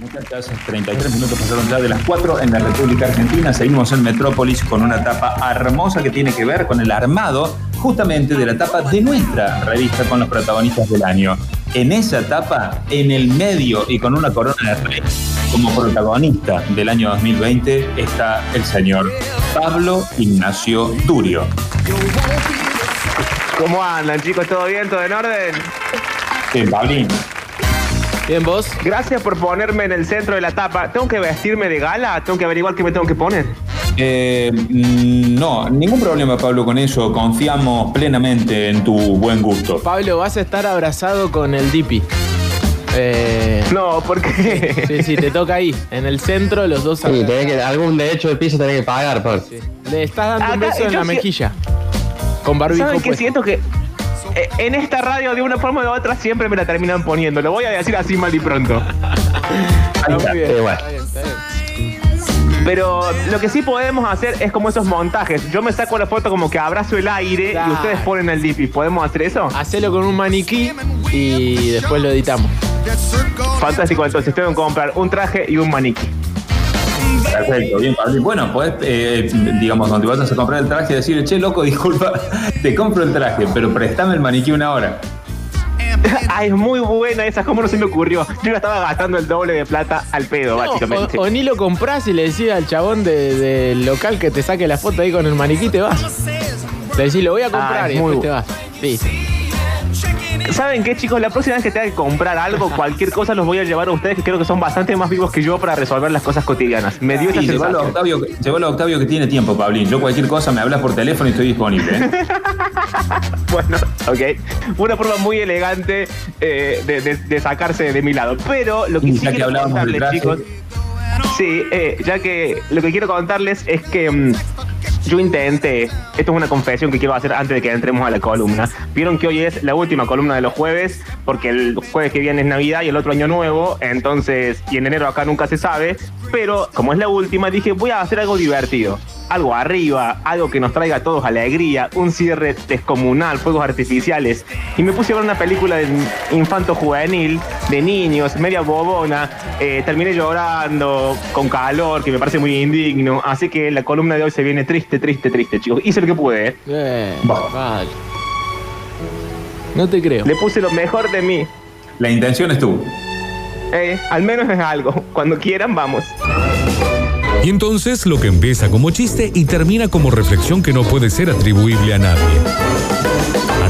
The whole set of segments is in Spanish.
Muchachas, 33 minutos pasaron ya de las 4 en la República Argentina. Seguimos en Metrópolis con una tapa hermosa que tiene que ver con el armado justamente de la tapa de nuestra revista con los protagonistas del año. En esa tapa, en el medio y con una corona de rey, como protagonista del año 2020 está el señor Pablo Ignacio Durio. ¿Cómo andan, chicos? ¿Todo bien? ¿Todo en orden? Bien, Pablín. Bien, vos. Gracias por ponerme en el centro de la tapa. ¿Tengo que vestirme de gala? ¿Tengo que averiguar qué me tengo que poner? Eh, mm, no, ningún problema, Pablo, con eso. Confiamos plenamente en tu buen gusto. Pablo, vas a estar abrazado con el Dipi. Eh, No, porque sí, sí, te toca ahí, en el centro, los dos Sí, tenés que, algún derecho de piso tenés que pagar, Pablo. Sí. Le estás dando un beso en la mejilla. Con barbijo ¿saben qué siento que en esta radio de una forma u otra siempre me la terminan poniendo? Lo voy a decir así mal y pronto. Está muy bien, Sí, bueno. está bien, está bien. Pero lo que sí podemos hacer es como esos montajes. Yo me saco la foto como que abrazo el aire Claro. y ustedes ponen el DP. ¿Podemos hacer eso? Hacelo con un maniquí y después lo editamos. Fantástico, entonces tengo que comprar un traje y un maniquí. Perfecto, bien, Pablo. Bueno, podés, eh, digamos, cuando te vayas a comprar el traje, decirle, che, loco, disculpa, te compro el traje, pero préstame el maniquí una hora. ah, es muy buena esa, ¿cómo no se me ocurrió? Yo estaba gastando el doble de plata al pedo, No, básicamente. o, o ni lo compras y le decís al chabón de- del local que te saque la foto ahí con el maniquí y te vas. Le decís, lo voy a comprar Ah, y después te vas. Listo. ¿Saben qué, chicos? La próxima vez que tenga que comprar algo, cualquier cosa, los voy a llevar a ustedes, que creo que son bastante más vivos que yo para resolver las cosas cotidianas. Me dio esa Y llévalo a. Octavio, llévalo a Octavio que tiene tiempo, Pablín. Yo cualquier cosa me hablas por teléfono y estoy disponible. ¿eh? Bueno, ok. Una forma muy elegante eh, de, de- de sacarse de mi lado. Pero lo que sí que quiero contarles, chicos. Sí, eh, ya que lo que quiero contarles es que mm, yo intenté, esto es una confesión que quiero hacer antes de que entremos a la columna. Vieron que hoy es la última columna de los jueves, porque el jueves que viene es Navidad y el otro año nuevo, entonces, y en enero acá nunca se sabe, pero como es la última, dije, voy a hacer algo divertido. Algo arriba, algo que nos traiga a todos alegría, un cierre descomunal, fuegos artificiales. Y me puse a ver una película de infanto juvenil, de niños, media bobona. Eh, terminé llorando, con calor, que me parece muy indigno. Así que la columna de hoy se viene triste, triste, triste, chicos. Hice lo que pude, ¿eh? Vale. No te creo. Le puse lo mejor de mí. La intención es tú. Eh, al menos es algo. Cuando quieran, vamos. Y entonces lo que empieza como chiste y termina como reflexión que no puede ser atribuible a nadie.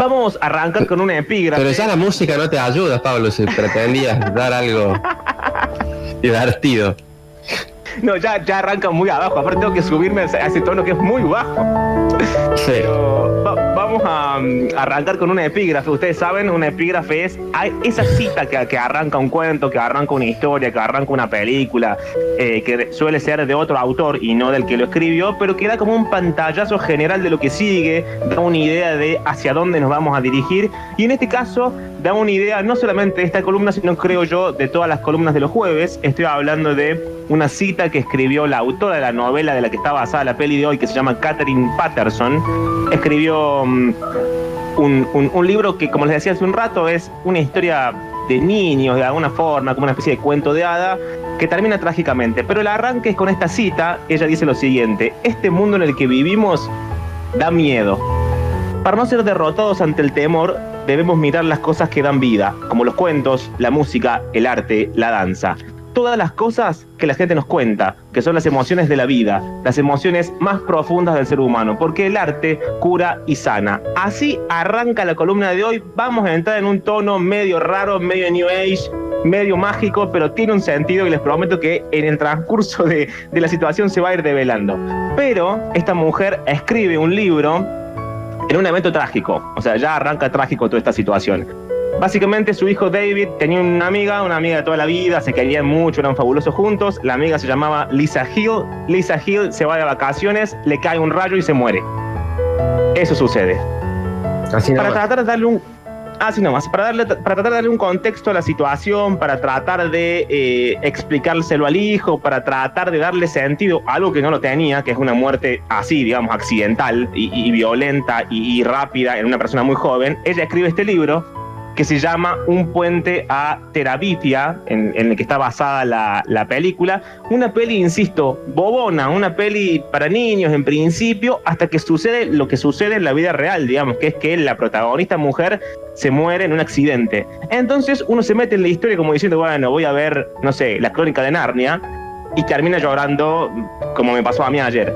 Vamos a arrancar con una epígrafe. Pero ya la música no te ayuda, Pablo, si pretendías dar algo divertido. No, ya, ya arranca muy abajo. Aparte tengo que subirme a ese- tono que es muy bajo. Sí. Pero vamos a mm, arrancar con una epígrafe. Ustedes saben, una epígrafe es esa cita que, que arranca un cuento, que arranca una historia, que arranca una película, eh, que suele ser de otro autor y no del que lo escribió, pero que da como un pantallazo general de lo que sigue, da una idea de hacia dónde nos vamos a dirigir. Y en este caso, da una idea no solamente de esta columna, sino creo yo de todas las columnas de los jueves. Estoy hablando de una cita que escribió la autora de la novela de la que está basada la peli de hoy, que se llama Catherine Patterson. Escribió mm, un, un- un libro que, como les decía hace un rato, es una historia de niños, de alguna forma, como una especie de cuento de hada, que termina trágicamente. Pero el arranque es con esta cita. Ella dice lo siguiente: Este mundo en el que vivimos da miedo. Para no ser derrotados ante el temor, debemos mirar las cosas que dan vida, como los cuentos, la música, el arte, la danza. Todas las cosas que la gente nos cuenta, que son las emociones de la vida, las emociones más profundas del ser humano, porque el arte cura y sana. Así arranca la columna de hoy. Vamos a entrar en un tono medio raro, medio New Age, medio mágico, pero tiene un sentido y les prometo que en el transcurso de, de la situación se va a ir develando. Pero esta mujer escribe un libro en un evento trágico. O sea, ya arranca trágico toda esta situación. Básicamente su hijo David tenía una amiga, una amiga de toda la vida, se querían mucho, eran fabulosos juntos. La amiga se llamaba Lisa Hill. Lisa Hill se va de vacaciones, le cae un rayo y se muere. Eso sucede. Así Para tratar de darle un... Así nomás, para, darle, para tratar de darle un contexto a la situación, para tratar de eh, explicárselo al hijo, para tratar de darle sentido a algo que no lo tenía, que es una muerte así, digamos, accidental y, y violenta y, y rápida en una persona muy joven, ella escribe este libro que se llama Un puente a Terabitia, en, en el que está basada la, la película. Una peli, insisto, bobona, una peli para niños en principio, hasta que sucede lo que sucede en la vida real, digamos, que es que la protagonista mujer se muere en un accidente. Entonces uno se mete en la historia como diciendo, bueno, voy a ver, no sé, la crónica de Narnia, y termina llorando como me pasó a mí ayer.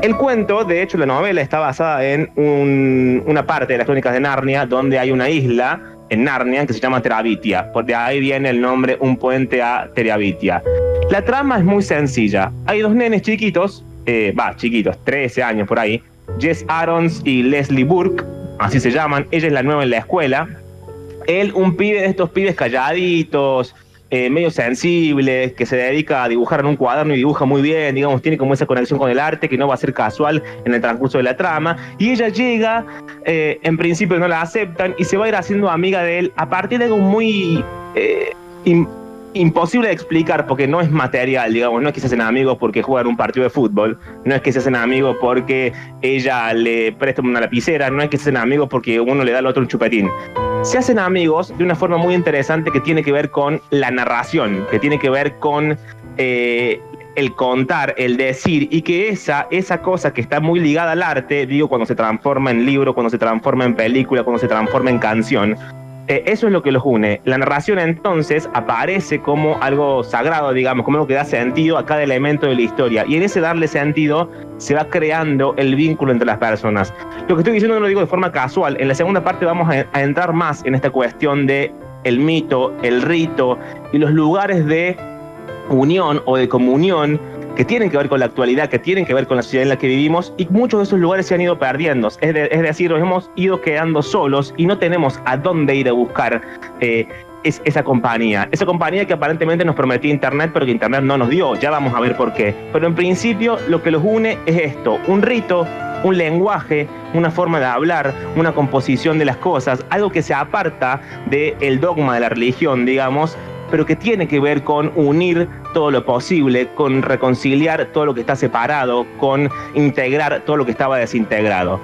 El cuento, de hecho, la novela está basada en un- una parte de las crónicas de Narnia donde hay una isla en Narnia que se llama Terabitia. Por de ahí viene el nombre Un puente a Terabitia. La trama es muy sencilla. Hay dos nenes chiquitos, eh, va, chiquitos, 13 años por ahí, Jess Arons y Leslie Burke, así se llaman. Ella es la nueva en la escuela. Él, un pibe de estos pibes calladitos, eh, medio sensible, que se dedica a dibujar en un cuaderno y dibuja muy bien, digamos, tiene como esa conexión con el arte que no va a ser casual en el transcurso de la trama. Y ella llega, eh, en principio no la aceptan, y se va a ir haciendo amiga de él a partir de algo muy eh, imposible de explicar porque no es material, digamos, no es que se hacen amigos porque juegan un partido de fútbol, no es que se hacen amigos porque ella le presta una lapicera, no es que se hacen amigos porque uno le da al otro un chupetín. Se hacen amigos de una forma muy interesante que tiene que ver con la narración, que tiene que ver con eh, el contar, el decir, y que esa, esa cosa que está muy ligada al arte, digo, cuando se transforma en libro, cuando se transforma en película, cuando se transforma en canción, eh, eso es lo que los une. La narración entonces aparece como algo sagrado, digamos, como algo que da sentido a cada elemento de la historia. Y en ese darle sentido se va creando el vínculo entre las personas. Lo que estoy diciendo no lo digo de forma casual. En la segunda parte vamos a, a entrar más en esta cuestión de el mito, el rito y los lugares de unión o de comunión que tienen que ver con la actualidad, que tienen que ver con la sociedad en la que vivimos y muchos de esos lugares se han ido perdiendo. Es, de- es decir, nos hemos ido quedando solos y no tenemos a dónde ir a buscar eh, es- esa compañía. Esa compañía que aparentemente nos prometía Internet, pero que Internet no nos dio. Ya vamos a ver por qué. Pero en principio lo que los une es esto, un rito, un lenguaje, una forma de hablar, una composición de las cosas, algo que se aparta del dogma de la religión, digamos, pero que tiene que ver con unir todo lo posible, con reconciliar todo lo que está separado, con integrar todo lo que estaba desintegrado.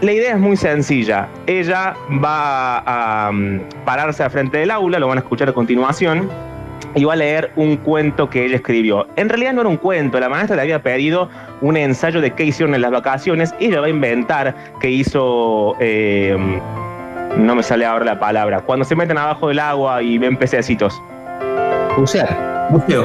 La idea es muy sencilla. Ella va a um, pararse al frente del aula, lo van a escuchar a continuación, y va a leer un cuento que ella escribió. En realidad no era un cuento, la maestra le había pedido un ensayo de qué hicieron en las vacaciones, y ella va a inventar que hizo... eh, no me sale ahora la palabra. Cuando se meten abajo del agua y ven pececitos. Bucear. Buceo.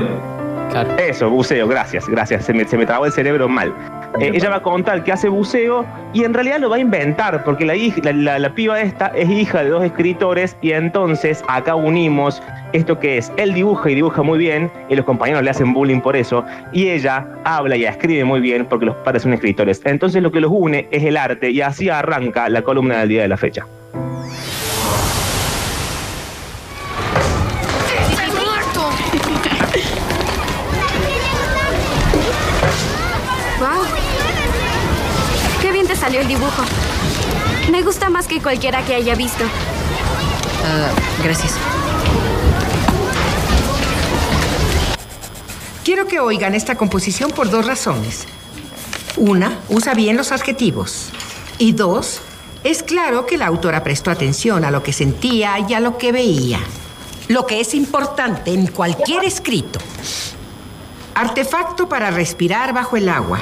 Claro. Eso, buceo, gracias, gracias. Se me, se me trabó el cerebro mal. Eh, ella va a contar que hace buceo y en realidad lo va a inventar porque la, la, la- la piba esta es hija de dos escritores y entonces acá unimos esto que es, él dibuja y dibuja muy bien y los compañeros le hacen bullying por eso y ella habla y escribe muy bien porque los padres son escritores. Entonces lo que los une es el arte y así arranca la columna del día de la fecha. ¡Wow! ¡Qué bien te salió el dibujo! Me gusta más que cualquiera que haya visto. Ah, gracias. Quiero que oigan esta composición por dos razones. Una, usa bien los adjetivos. Y dos, es claro que la autora prestó atención a lo que sentía y a lo que veía. Lo que es importante en cualquier escrito. Artefacto para respirar bajo el agua.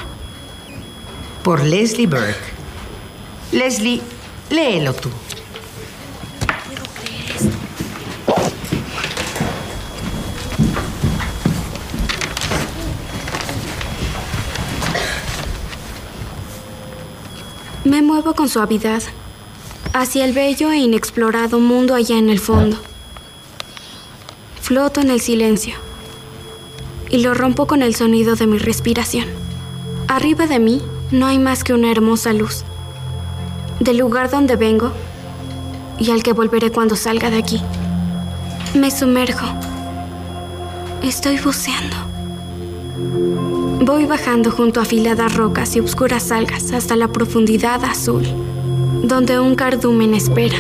Por Leslie Burke. Leslie, léelo tú. Me con suavidad hacia el bello e inexplorado mundo allá en el fondo. Floto en el silencio y lo rompo con el sonido de mi respiración. Arriba de mí no hay más que una hermosa luz. del lugar donde vengo y al que volveré cuando salga de aquí. Me sumerjo. Estoy buceando. Voy bajando junto a afiladas rocas y oscuras algas hasta la profundidad azul, donde un cardumen espera.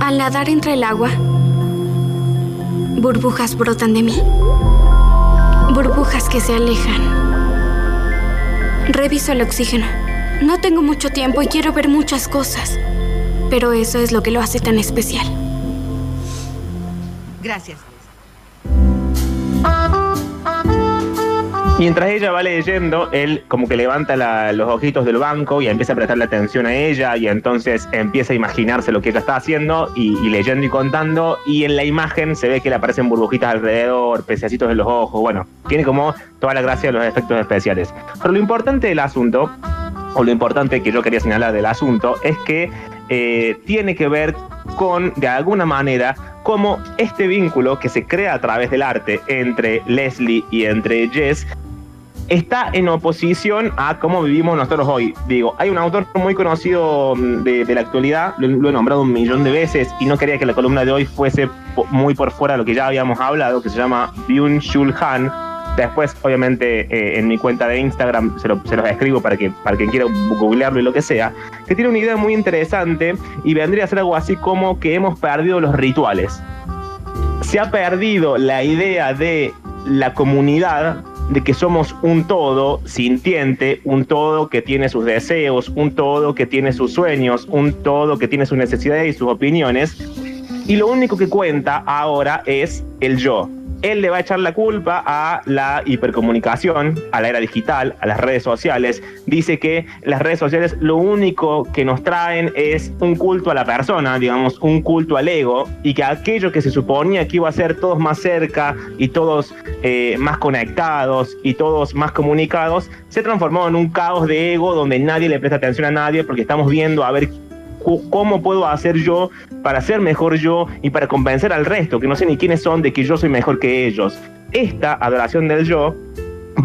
Al nadar entre el agua, burbujas brotan de mí. Burbujas que se alejan. Reviso el oxígeno. No tengo mucho tiempo y quiero ver muchas cosas, pero eso es lo que lo hace tan especial. Gracias. Mientras ella va leyendo, él como que levanta los ojitos del banco y empieza a prestarle atención a ella y entonces empieza a imaginarse lo que ella está haciendo y, y leyendo y contando y en la imagen se ve que le aparecen burbujitas alrededor, pececitos en los ojos, bueno, tiene como toda la gracia de los efectos especiales. Pero lo importante del asunto, o lo importante que yo quería señalar del asunto, es que eh, tiene que ver con, de alguna manera, cómo este vínculo que se crea a través del arte entre Leslie y entre Jess está en oposición a cómo vivimos nosotros hoy. Digo, hay un autor muy conocido mm, de, la actualidad, lo, lo he nombrado un millón de veces y no quería que la columna de hoy fuese muy por fuera de lo que ya habíamos hablado, que se llama Byung-Chul Han. Después, obviamente, eh, en mi cuenta de Instagram se, lo- se los escribo para que para quien quiera googlearlo y lo que sea, que tiene una idea muy interesante y vendría a ser algo así como que hemos perdido los rituales se ha perdido la idea de la comunidad, de que somos un todo sintiente, un todo que tiene sus deseos, un todo que tiene sus sueños, un todo que tiene sus necesidades y sus opiniones. Y lo único que cuenta ahora es el yo. Él le va a echar la culpa a la hipercomunicación, a la era digital, a las redes sociales. Dice que las redes sociales lo único que nos traen es un culto a la persona, digamos, un culto al ego, y que aquello que se suponía que iba a ser todos más cerca y todos eh, más conectados y todos más comunicados, se ha transformado en un caos de ego donde nadie le presta atención a nadie porque estamos viendo a ver cómo puedo hacer yo para ser mejor yo y para convencer al resto, que no sé ni quiénes son, de que yo soy mejor que ellos. Esta adoración del yo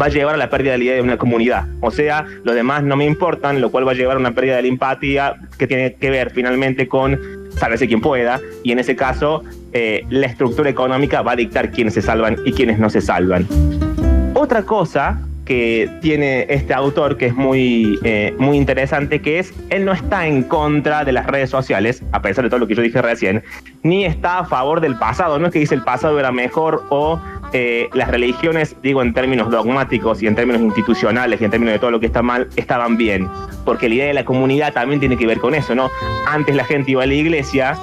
va a llevar a la pérdida de la idea de una comunidad. O sea, los demás no me importan, lo cual va a llevar a una pérdida de la empatía que tiene que ver finalmente con sálvese quien pueda, y en ese caso eh, la estructura económica va a dictar quiénes se salvan y quiénes no se salvan. Otra cosa que tiene este autor que es muy, eh, muy interesante, que es, él no está en contra de las redes sociales, a pesar de todo lo que yo dije recién, ni está a favor del pasado, no es que dice el pasado era mejor o eh, las religiones, digo en términos dogmáticos y en términos institucionales y en términos de todo lo que está mal, estaban bien, porque la idea de la comunidad también tiene que ver con eso, ¿no? Antes la gente iba a la iglesia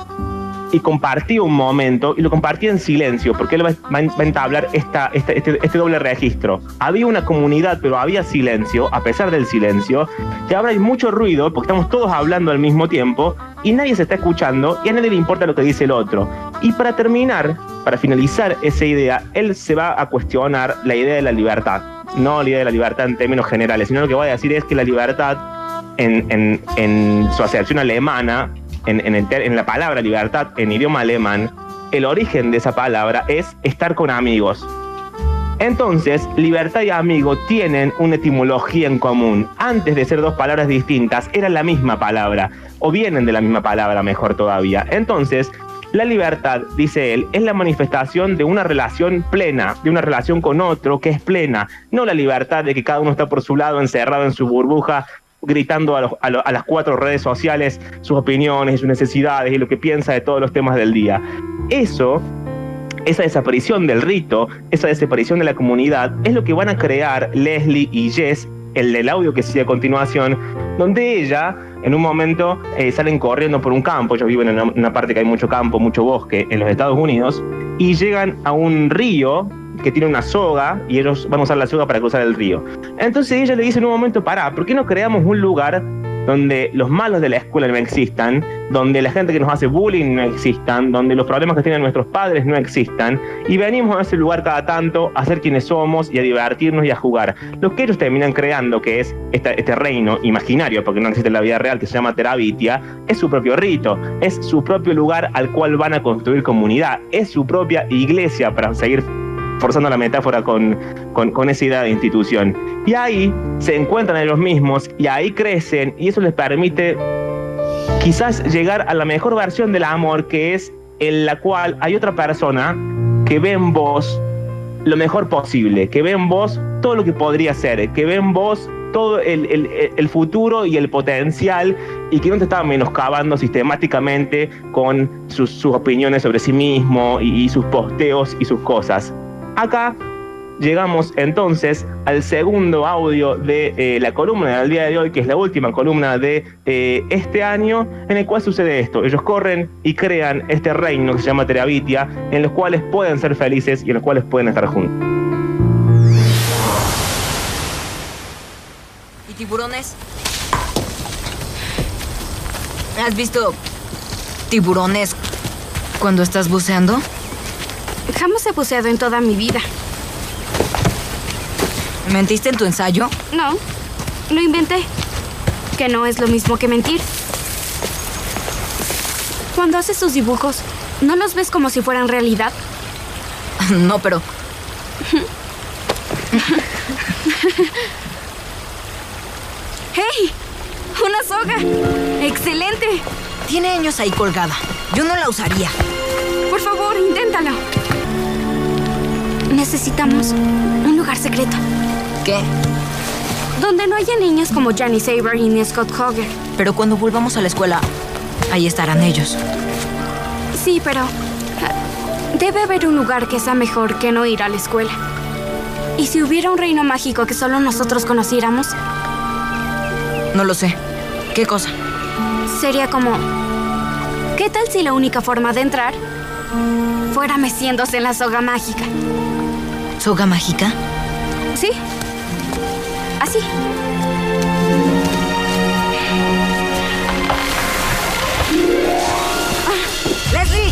y compartía un momento y lo compartía en silencio, porque él va, a entablar esta, esta- este, este doble registro. Había una comunidad, pero había silencio, a pesar del silencio, que ahora hay mucho ruido, porque estamos todos hablando al mismo tiempo y nadie se está escuchando y a nadie le importa lo que dice el otro. Y para terminar, para finalizar esa idea, él se va a cuestionar la idea de la libertad. No la idea de la libertad en términos generales, sino lo que va a decir es que la libertad en, en- en su acepción alemana, en, la palabra libertad en idioma alemán, el origen de esa palabra es estar con amigos. Entonces, libertad y amigo tienen una etimología en común. Antes de ser dos palabras distintas, eran la misma palabra, o vienen de la misma palabra, mejor todavía. Entonces, la libertad, dice él, es la manifestación de una relación plena, de una relación con otro que es plena, no la libertad de que cada uno está por su lado, encerrado en su burbuja, gritando a, a las cuatro redes sociales sus opiniones y sus necesidades y lo que piensa de todos los temas del día. Eso esa desaparición del rito, esa desaparición de la comunidad, es lo que van a crear Leslie y Jess, el del audio que sigue a continuación, donde ella, en un momento, eh, salen corriendo por un campo, ellos viven en una, una parte que hay mucho campo, mucho bosque en los Estados Unidos, y llegan a un río que tiene una soga y ellos van a usar la soga para cruzar el río. Entonces ella le dice en un momento, pará, ¿por qué no creamos un lugar donde los malos de la escuela no existan, donde la gente que nos hace bullying no existan, donde los problemas que tienen nuestros padres no existan, y venimos a ese lugar cada tanto a ser quienes somos y a divertirnos y a jugar. Lo que ellos terminan creando, que es este reino imaginario, porque no existe en la vida real, que se llama Terabitia, es su propio rito, es su propio lugar al cual van a construir comunidad, es su propia iglesia para seguir forzando la metáfora con, con, con esa idea de institución. Y ahí se encuentran ellos mismos y ahí crecen y eso les permite quizás llegar a la mejor versión del amor que es en la cual hay otra persona que ve en vos lo mejor posible, que ve en vos todo lo que podría ser, que ve en vos todo el, el- el futuro y el potencial y que no te está menoscabando sistemáticamente con sus, sus opiniones sobre sí mismo y, y sus posteos y sus cosas. Acá llegamos entonces al segundo audio de eh, la columna del día de hoy, que es la última columna de eh, este año, en el cual sucede esto. Ellos corren y crean este reino que se llama Terabitia, en los cuales pueden ser felices y en los cuales pueden estar juntos. ¿Y tiburones? ¿Has visto tiburones cuando estás buceando? Jamás he buceado en toda mi vida. ¿Mentiste en tu ensayo? No, lo inventé. Que no es lo mismo que mentir. Cuando haces tus dibujos, ¿no los ves como si fueran realidad? No, pero ¡Hey! ¡Una soga! ¡Excelente! tiene años ahí colgada. Yo no la usaría. Por favor, inténtalo. Necesitamos un lugar secreto. ¿Qué? Donde no haya niños como Johnny Saber y ni Scott Hogger. Pero cuando volvamos a la escuela, ahí estarán ellos. Sí, pero ah, debe haber un lugar que sea mejor que no ir a la escuela. ¿Y si hubiera un reino mágico que solo nosotros conociéramos? No lo sé. ¿Qué cosa? Sería como... ¿Qué tal si la única forma de entrar fuera meciéndose en la soga mágica? ¿Soga mágica? ¿Sí? Así. ¡Leslie!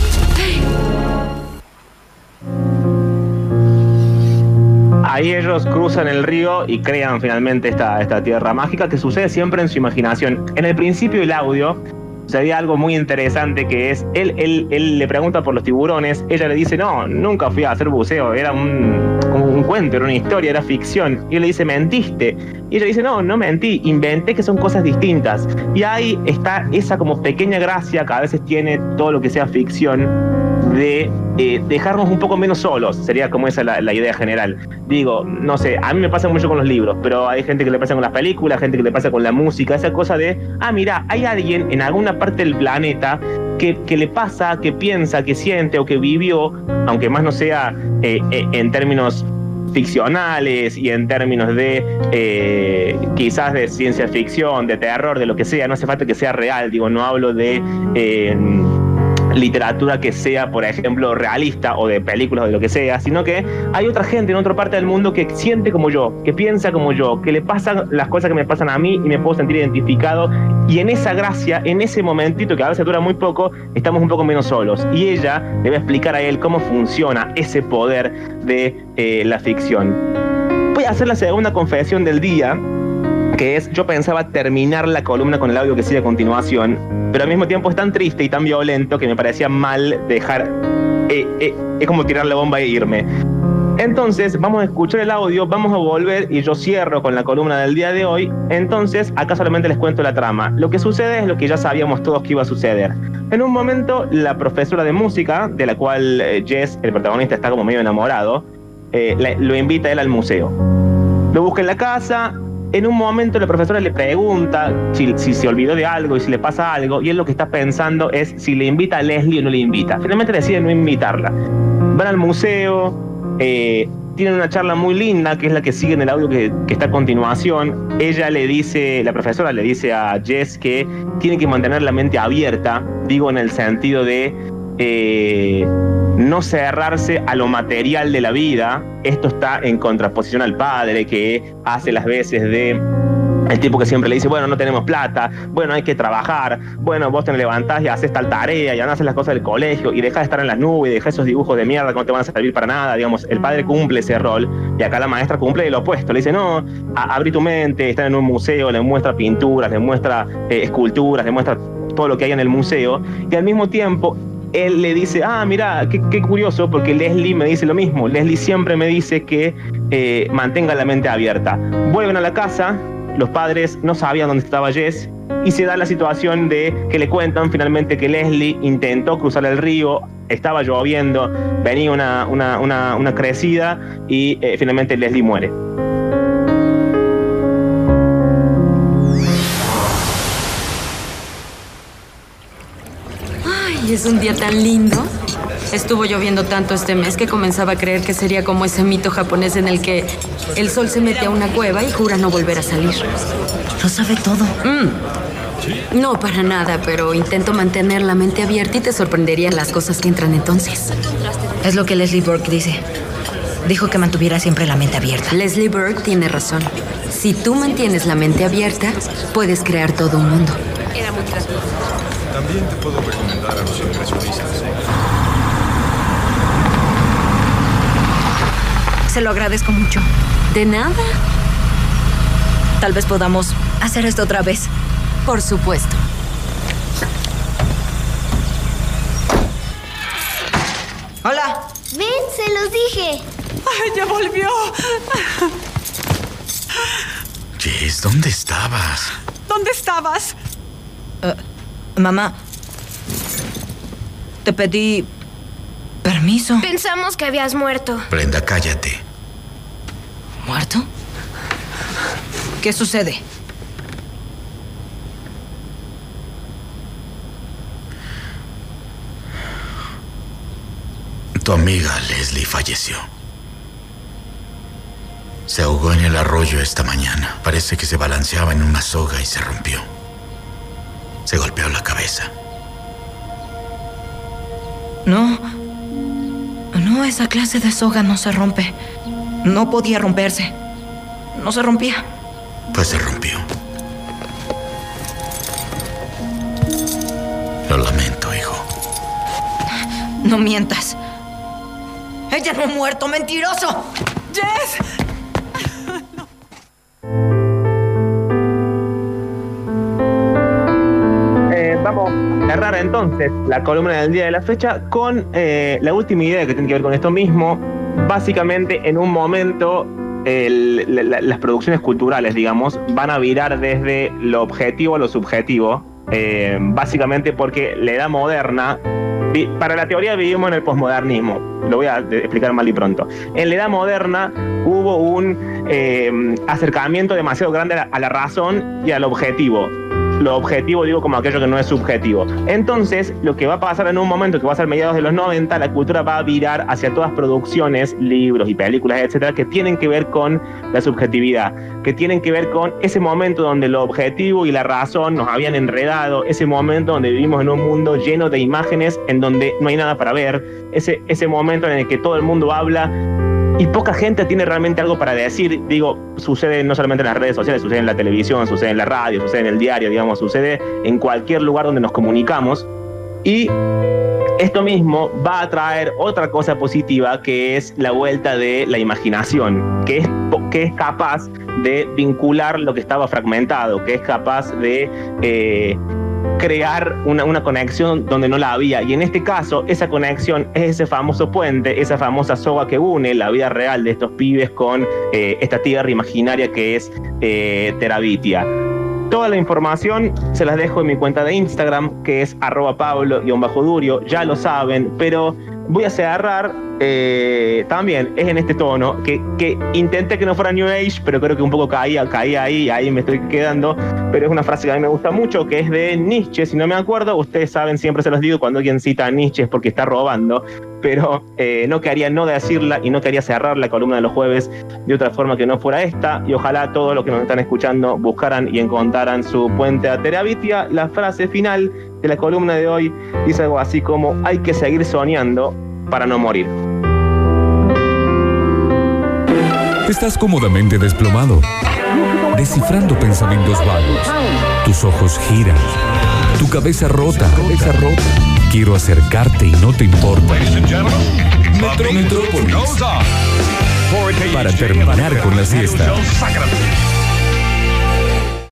Ahí ellos cruzan el río y crean finalmente esta, esta tierra mágica que sucede siempre en su imaginación. En el principio del audio sucedía algo muy interesante que es, él, él, él le pregunta por los tiburones, ella le dice, no, nunca fui a hacer buceo, era un, un cuento, era una historia, era ficción. Y él le dice, mentiste. Y ella dice, no, no mentí, inventé que son cosas distintas. Y ahí está esa como pequeña gracia que a veces tiene todo lo que sea ficción de eh, dejarnos un poco menos solos, sería como esa la, idea general. Digo, no sé, a mí me pasa mucho con los libros, pero hay gente que le pasa con las películas, gente que le pasa con la música, esa cosa de, ah, mira, hay alguien en alguna parte del planeta que, que le pasa, que piensa, que siente o que vivió, aunque más no sea eh, eh, en términos ficcionales y en términos de quizás de ciencia ficción, de terror, de lo que sea, no hace falta que sea real, digo, no hablo de literatura que sea, por ejemplo, realista o de películas o de lo que sea, sino que hay otra gente en otra parte del mundo que siente como yo, que piensa como yo, que le pasan las cosas que me pasan a mí y me puedo sentir identificado. Y en esa gracia, en ese momentito que a veces dura muy poco, estamos un poco menos solos. Y ella le va a explicar a él cómo funciona ese poder de eh, la ficción. Voy a hacer la segunda confesión del día, que es, yo pensaba terminar la columna con el audio que sigue a continuación, pero al mismo tiempo es tan triste y tan violento que me parecía mal dejar, eh, eh, es como tirar la bomba e irme. Entonces, vamos a escuchar el audio, vamos a volver y yo cierro con la columna del día de hoy. Entonces, acá solamente les cuento la trama. Lo que sucede es lo que ya sabíamos todos que iba a suceder. En un momento, la profesora de música, de la cual eh, Jess, el protagonista, está como medio enamorado, lo invita a él al museo. Lo busca en la casa. En un momento la profesora le pregunta si, se olvidó de algo y si le pasa algo, y él lo que está pensando es si le invita a Leslie o no le invita. Finalmente decide no invitarla. Van al museo, eh, tienen una charla muy linda, que es la que sigue en el audio que, que está a continuación. Ella le dice, la profesora le dice a Jess que tiene que mantener la mente abierta, digo en el sentido de eh, no cerrarse a lo material de la vida. Esto está en contraposición al padre que hace las veces de el tipo que siempre le dice, bueno, no tenemos plata, bueno, hay que trabajar, bueno, vos te levantás y haces tal tarea y haces las cosas del colegio y dejas de estar en las nubes y dejas esos dibujos de mierda que no te van a servir para nada, digamos, el padre cumple ese rol y acá la maestra cumple lo opuesto, le dice, no, abrí tu mente, está en un museo, le muestra pinturas, le muestra eh, esculturas, le muestra todo lo que hay en el museo y al mismo tiempo él le dice, ah, mira, qué, curioso, porque Leslie me dice lo mismo. Leslie siempre me dice que eh, mantenga la mente abierta. Vuelven a la casa, los padres no sabían dónde estaba Jess y se da la situación de que le cuentan finalmente que Leslie intentó cruzar el río, estaba lloviendo, venía una, una, una, una crecida y eh, finalmente Leslie muere. Ay, es un día tan lindo. Estuvo lloviendo tanto este mes que comenzaba a creer que sería como ese mito japonés en el que el sol se mete a una cueva y jura no volver a salir. Lo sabe todo. Mm. No para nada, pero intento mantener la mente abierta y te sorprenderían las cosas que entran entonces. Es lo que Leslie Burke dice. Dijo que mantuviera siempre la mente abierta. Leslie Burke tiene razón. Si tú mantienes la mente abierta, puedes crear todo un mundo. También te puedo recomendar a los impresionistas. Se lo agradezco mucho. De nada. Tal vez podamos hacer esto otra vez. Por supuesto. Hola. Ven, se los dije. ¡Ay, ya volvió! Jess, ¿dónde estabas? ¿Dónde estabas? Mamá. Te pedí permiso. Pensamos que habías muerto. Brenda, cállate. ¿Muerto? ¿Qué sucede? Tu amiga Leslie falleció. Se ahogó en el arroyo esta mañana. Parece que se balanceaba en una soga y se rompió. Se golpeó la cabeza. No. No, esa clase de soga no se rompe. No podía romperse. No se rompía. Pues se rompió. Lo lamento, hijo. No mientas. Ella no ha muerto, mentiroso. Jess. Entonces la columna del día de la fecha con eh, la última idea que tiene que ver con esto mismo. Básicamente, en un momento, las producciones culturales, digamos, van a virar desde lo objetivo a lo subjetivo. eh, básicamente porque la edad moderna, para la teoría vivimos en el posmodernismo, lo voy a de- explicar mal y pronto. En la edad moderna hubo un eh, acercamiento demasiado grande a la razón y al objetivo lo objetivo digo como aquello que no es subjetivo. Entonces, lo que va a pasar en un momento que va a ser mediados de los 90, la cultura va a virar hacia todas producciones, libros y películas, etcétera, que tienen que ver con la subjetividad, que tienen que ver con ese momento donde lo objetivo y la razón nos habían enredado, ese momento donde vivimos en un mundo lleno de imágenes en donde no hay nada para ver, ese, ese momento en el que todo el mundo habla y poca gente tiene realmente algo para decir. Digo, sucede no solamente en las redes sociales, sucede en la televisión, sucede en la radio, sucede en el diario, digamos, sucede en cualquier lugar donde nos comunicamos. Y esto mismo va a traer otra cosa positiva que es la vuelta de la imaginación, que es, que es capaz de vincular lo que estaba fragmentado, que es capaz de eh, crear una, una conexión donde no la había. Y en este caso, esa conexión es ese famoso puente, esa famosa soga que une la vida real de estos pibes con eh, esta tierra imaginaria que es eh, Terabitia. Toda la información se las dejo en mi cuenta de Instagram, que es arroba pablo-durio, ya lo saben, pero voy a cerrar eh, también, es en este tono, que, que intenté que no fuera New Age, pero creo que un poco caía, caía ahí, ahí me estoy quedando, pero es una frase que a mí me gusta mucho, que es de Nietzsche, si no me acuerdo, ustedes saben, siempre se los digo, cuando alguien cita a Nietzsche es porque está robando, pero eh, no quería no decirla y no quería cerrar la columna de los jueves de otra forma que no fuera esta, y ojalá todos los que nos están escuchando buscaran y encontraran su puente a Terabitia. La frase final de la columna de hoy dice algo así como, hay que seguir soñando para no morir. Estás cómodamente desplomado, descifrando pensamientos vagos. Tus ojos giran, tu cabeza rota, cabeza rota. Quiero acercarte y no te importa. Metrópolis. Para terminar con la siesta.